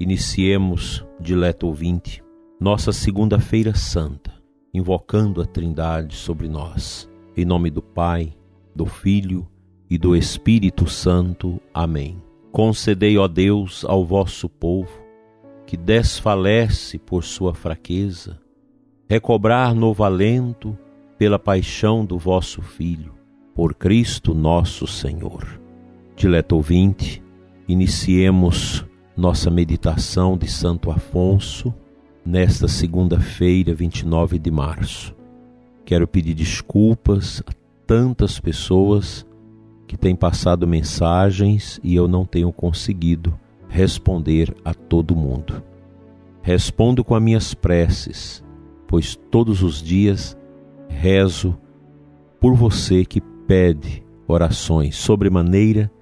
Iniciemos, dileto ouvinte, nossa segunda-feira santa, invocando a Trindade sobre nós. Em nome do Pai, do Filho e do Espírito Santo. Amém. Concedei, ó Deus, ao vosso povo, que desfalece por sua fraqueza, recobrar novo alento pela paixão do vosso Filho, por Cristo nosso Senhor. Dileto ouvinte, iniciemos nossa meditação de Santo Afonso nesta segunda-feira, 29 de março. Quero pedir desculpas a tantas pessoas que têm passado mensagens e eu não tenho conseguido responder a todo mundo. Respondo com as minhas preces, pois todos os dias rezo por você que pede orações sobremaneira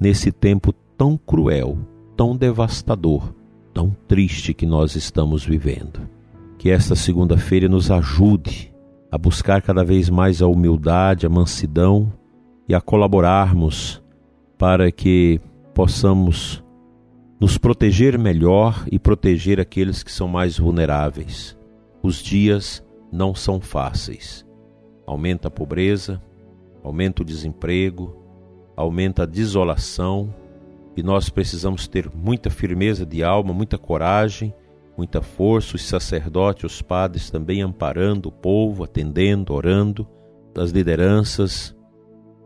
nesse tempo tão cruel tão devastador, tão triste que nós estamos vivendo. Que esta segunda-feira nos ajude a buscar cada vez mais a humildade, a mansidão e a colaborarmos para que possamos nos proteger melhor e proteger aqueles que são mais vulneráveis. Os dias não são fáceis. Aumenta a pobreza, aumenta o desemprego, aumenta a desolação, e nós precisamos ter muita firmeza de alma, muita coragem, muita força. Os sacerdotes, os padres também amparando o povo, atendendo, orando, as lideranças.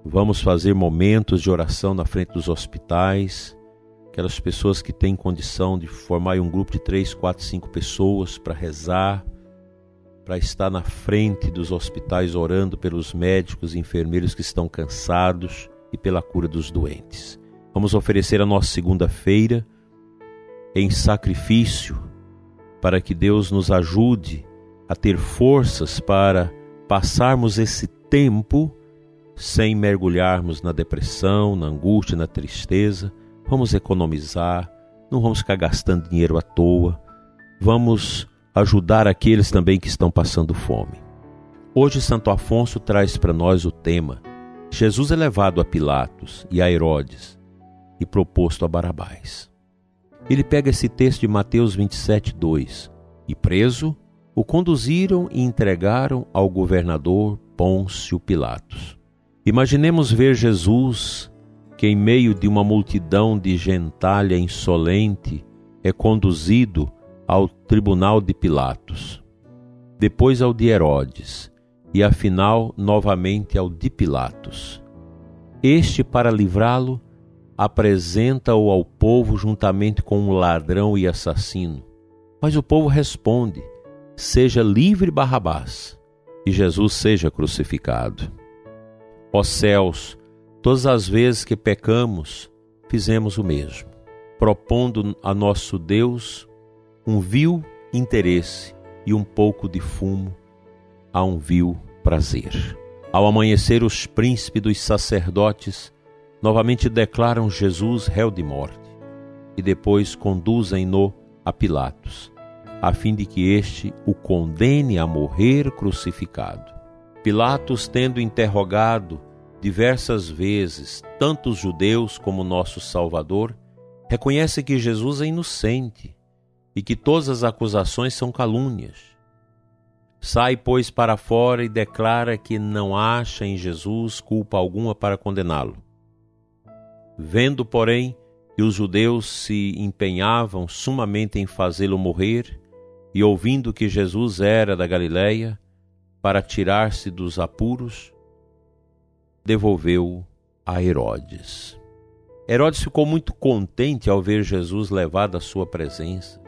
Vamos fazer momentos de oração na frente dos hospitais. Aquelas pessoas que têm condição de formar um grupo de três, quatro, cinco pessoas para rezar, para estar na frente dos hospitais orando pelos médicos e enfermeiros que estão cansados e pela cura dos doentes. Vamos oferecer a nossa segunda-feira em sacrifício para que Deus nos ajude a ter forças para passarmos esse tempo sem mergulharmos na depressão, na angústia, na tristeza. Vamos economizar, não vamos ficar gastando dinheiro à toa. Vamos ajudar aqueles também que estão passando fome. Hoje, Santo Afonso traz para nós o tema: Jesus é levado a Pilatos e a Herodes e proposto a Barabás. Ele pega esse texto de Mateus 27, 2. E preso, o conduziram e entregaram ao governador Pôncio Pilatos. Imaginemos ver Jesus, que em meio de uma multidão de gentalha insolente é conduzido ao tribunal de Pilatos, depois ao de Herodes e afinal novamente ao de Pilatos. Este, para livrá-lo, apresenta-o ao povo juntamente com um ladrão e assassino. Mas o povo responde: Seja livre Barrabás, e Jesus seja crucificado. Ó céus, todas as vezes que pecamos, fizemos o mesmo, propondo a nosso Deus um vil interesse e um pouco de fumo a um vil prazer. Ao amanhecer, os príncipes dos sacerdotes novamente declaram Jesus réu de morte e depois conduzem-no a Pilatos, a fim de que este o condene a morrer crucificado. Pilatos, tendo interrogado diversas vezes tanto os judeus como nosso Salvador, reconhece que Jesus é inocente e que todas as acusações são calúnias. Sai, pois, para fora e declara que não acha em Jesus culpa alguma para condená-lo. Vendo, porém, que os judeus se empenhavam sumamente em fazê-lo morrer, e ouvindo que Jesus era da Galiléia, para tirar-se dos apuros, devolveu a Herodes. Herodes ficou muito contente ao ver Jesus levado à sua presença.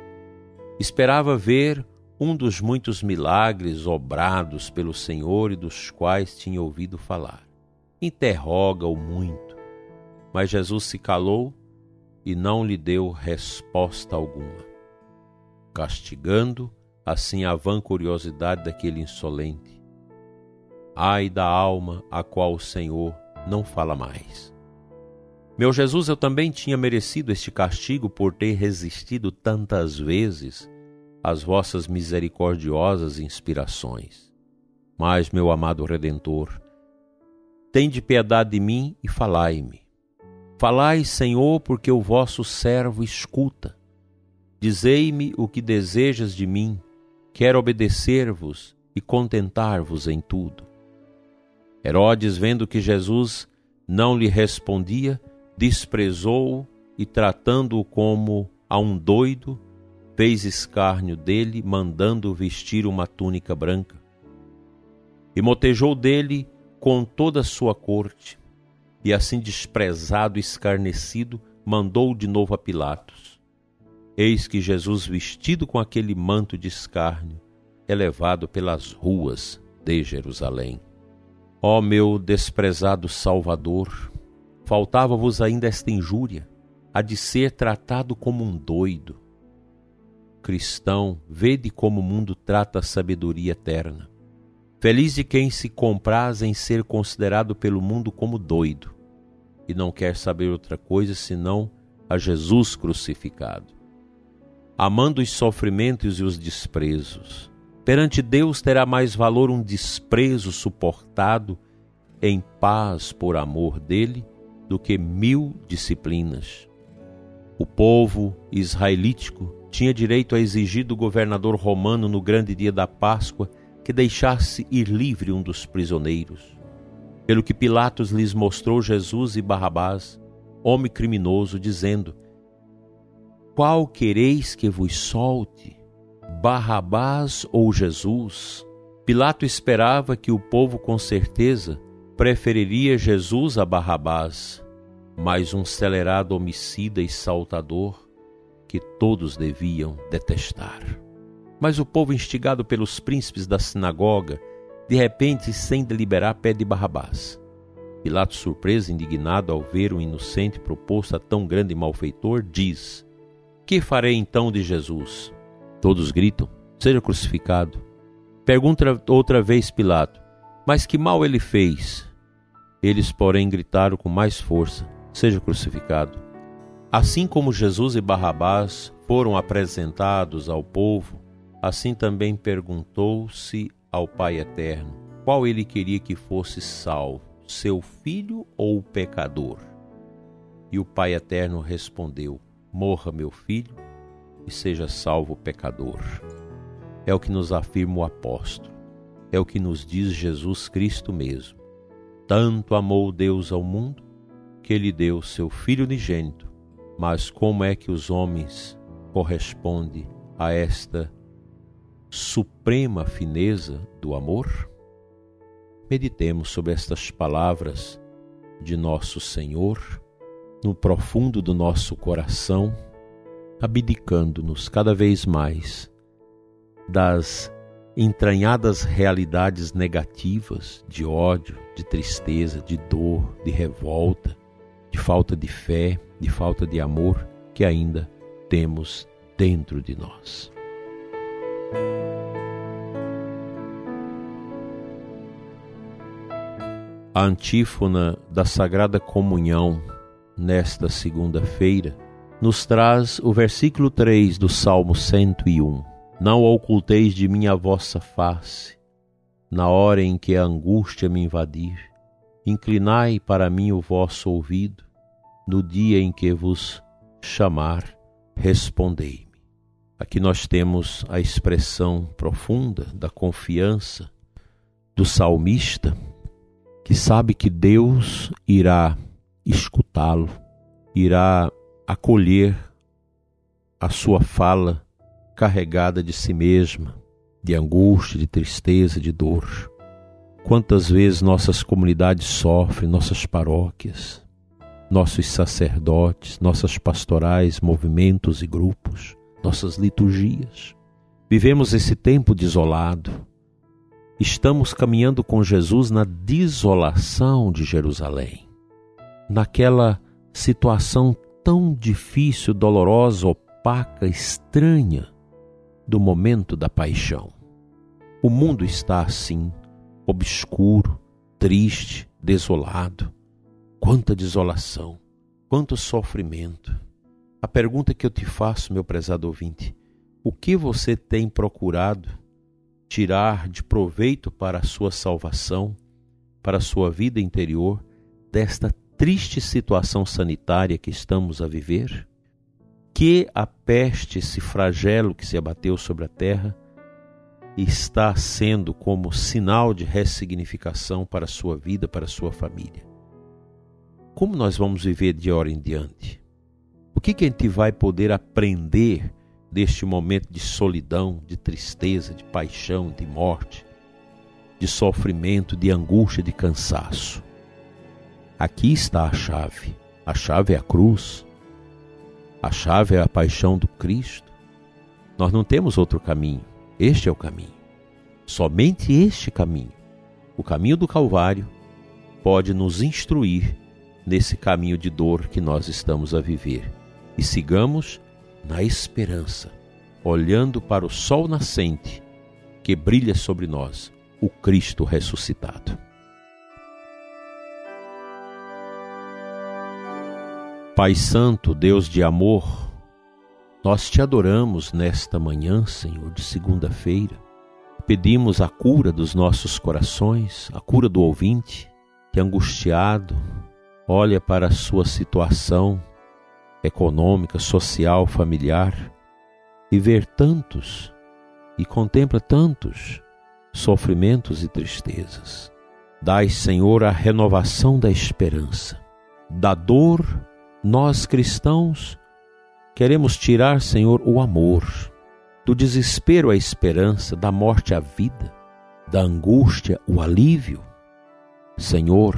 Esperava ver um dos muitos milagres obrados pelo Senhor e dos quais tinha ouvido falar. Interroga-o muito mas Jesus se calou e não lhe deu resposta alguma, castigando assim a vã curiosidade daquele insolente. Ai da alma a qual o Senhor não fala mais. Meu Jesus, eu também tinha merecido este castigo por ter resistido tantas vezes às vossas misericordiosas inspirações. Mas, meu amado Redentor, tende piedade de mim e falai-me. Falai, Senhor, porque o vosso servo escuta. Dizei-me o que desejas de mim, quero obedecer-vos e contentar-vos em tudo. Herodes, vendo que Jesus não lhe respondia, desprezou-o e, tratando-o como a um doido, fez escárnio dele, mandando vestir uma túnica branca. E motejou dele com toda a sua corte, e assim desprezado e escarnecido, mandou de novo a Pilatos. Eis que Jesus, vestido com aquele manto de escárnio, é levado pelas ruas de Jerusalém. Ó meu desprezado Salvador, faltava-vos ainda esta injúria, a de ser tratado como um doido. Cristão, vede como o mundo trata a sabedoria eterna. Feliz de quem se compraz em ser considerado pelo mundo como doido e não quer saber outra coisa senão a Jesus crucificado. Amando os sofrimentos e os desprezos, Perante Deus terá mais valor um desprezo suportado em paz por amor dele do que mil disciplinas. O povo israelítico tinha direito a exigir do governador romano no grande dia da Páscoa que deixasse ir livre um dos prisioneiros. Pelo que Pilatos lhes mostrou Jesus e Barrabás, homem criminoso, dizendo: Qual quereis que vos solte? Barrabás ou Jesus, Pilato esperava que o povo com certeza preferiria Jesus a Barrabás, mas um celerado homicida e saltador que todos deviam detestar. Mas o povo, instigado pelos príncipes da sinagoga, de repente, sem deliberar, pede Barrabás. Pilato, surpreso e indignado ao ver o inocente proposto a tão grande malfeitor, diz: Que farei então de Jesus? Todos gritam: Seja crucificado. Pergunta outra vez Pilato: Mas que mal ele fez? Eles, porém, gritaram com mais força: Seja crucificado. Assim como Jesus e Barrabás foram apresentados ao povo, assim também perguntou-se ao Pai Eterno qual ele queria que fosse salvo, seu filho ou o pecador. E o Pai Eterno respondeu: Morra, meu filho, e seja salvo o pecador. É o que nos afirma o apóstolo, é o que nos diz Jesus Cristo mesmo. Tanto amou Deus ao mundo que ele deu seu Filho unigênito. Mas como é que os homens correspondem a esta suprema fineza do amor? Meditemos sobre estas palavras de nosso Senhor no profundo do nosso coração abdicando-nos cada vez mais das entranhadas realidades negativas de ódio, de tristeza, de dor, de revolta, de falta de fé, de falta de amor que ainda temos dentro de nós. A antífona da Sagrada Comunhão nesta segunda-feira nos traz o versículo 3 do Salmo 101. Não oculteis de mim a vossa face, na hora em que a angústia me invadir. Inclinai para mim o vosso ouvido, no dia em que vos chamar, respondei-me. Aqui nós temos a expressão profunda da confiança do salmista, que sabe que Deus irá escutá-lo, irá acolher a sua fala carregada de si mesma, de angústia, de tristeza, de dor. Quantas vezes nossas comunidades sofrem, nossas paróquias, nossos sacerdotes, nossas pastorais, movimentos e grupos, nossas liturgias. Vivemos esse tempo desolado. Estamos caminhando com Jesus na desolação de Jerusalém, naquela situação tão difícil, dolorosa, opaca, estranha do momento da paixão. O mundo está assim, obscuro, triste, desolado. Quanta desolação, quanto sofrimento. A pergunta que eu te faço, meu prezado ouvinte, o que você tem procurado tirar de proveito para a sua salvação, para a sua vida interior, desta triste situação sanitária que estamos a viver? Que a peste, esse flagelo que se abateu sobre a terra, está sendo como sinal de ressignificação para a sua vida, para a sua família. Como nós vamos viver de hora em diante? O que, que a gente vai poder aprender deste momento de solidão, de tristeza, de paixão, de morte, de sofrimento, de angústia, de cansaço? Aqui está a chave. A chave é a cruz. A chave é a paixão do Cristo. Nós não temos outro caminho. Este é o caminho. Somente este caminho, o caminho do Calvário, pode nos instruir nesse caminho de dor que nós estamos a viver. E sigamos na esperança, olhando para o sol nascente que brilha sobre nós, o Cristo ressuscitado. Pai Santo, Deus de amor, nós te adoramos nesta manhã, Senhor, de segunda-feira. Pedimos a cura dos nossos corações, a cura do ouvinte que angustiado olha para a sua situação econômica, social, familiar e ver tantos e contempla tantos sofrimentos e tristezas. Dai, Senhor, a renovação da esperança. Da dor, nós cristãos Queremos tirar, Senhor, o amor, do desespero a esperança, da morte a vida, da angústia o alívio. Senhor,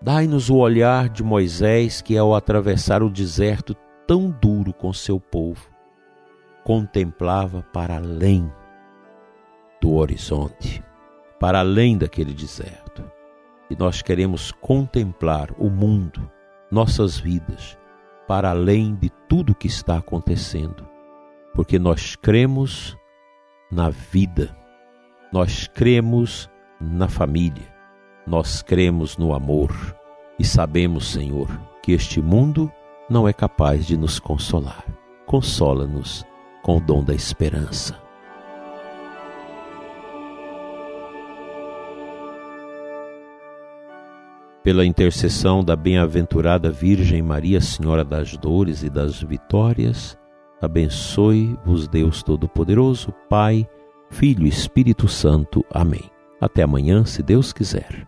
dai-nos o olhar de Moisés que, ao atravessar o deserto tão duro com seu povo, contemplava para além do horizonte, para além daquele deserto. E nós queremos contemplar o mundo, nossas vidas, para além de tudo que está acontecendo, porque nós cremos na vida, nós cremos na família, nós cremos no amor e sabemos, Senhor, que este mundo não é capaz de nos consolar. Consola-nos com o dom da esperança. pela intercessão da bem-aventurada Virgem Maria, Senhora das Dores e das Vitórias, abençoe-vos Deus Todo-Poderoso, Pai, Filho e Espírito Santo. Amém. Até amanhã, se Deus quiser.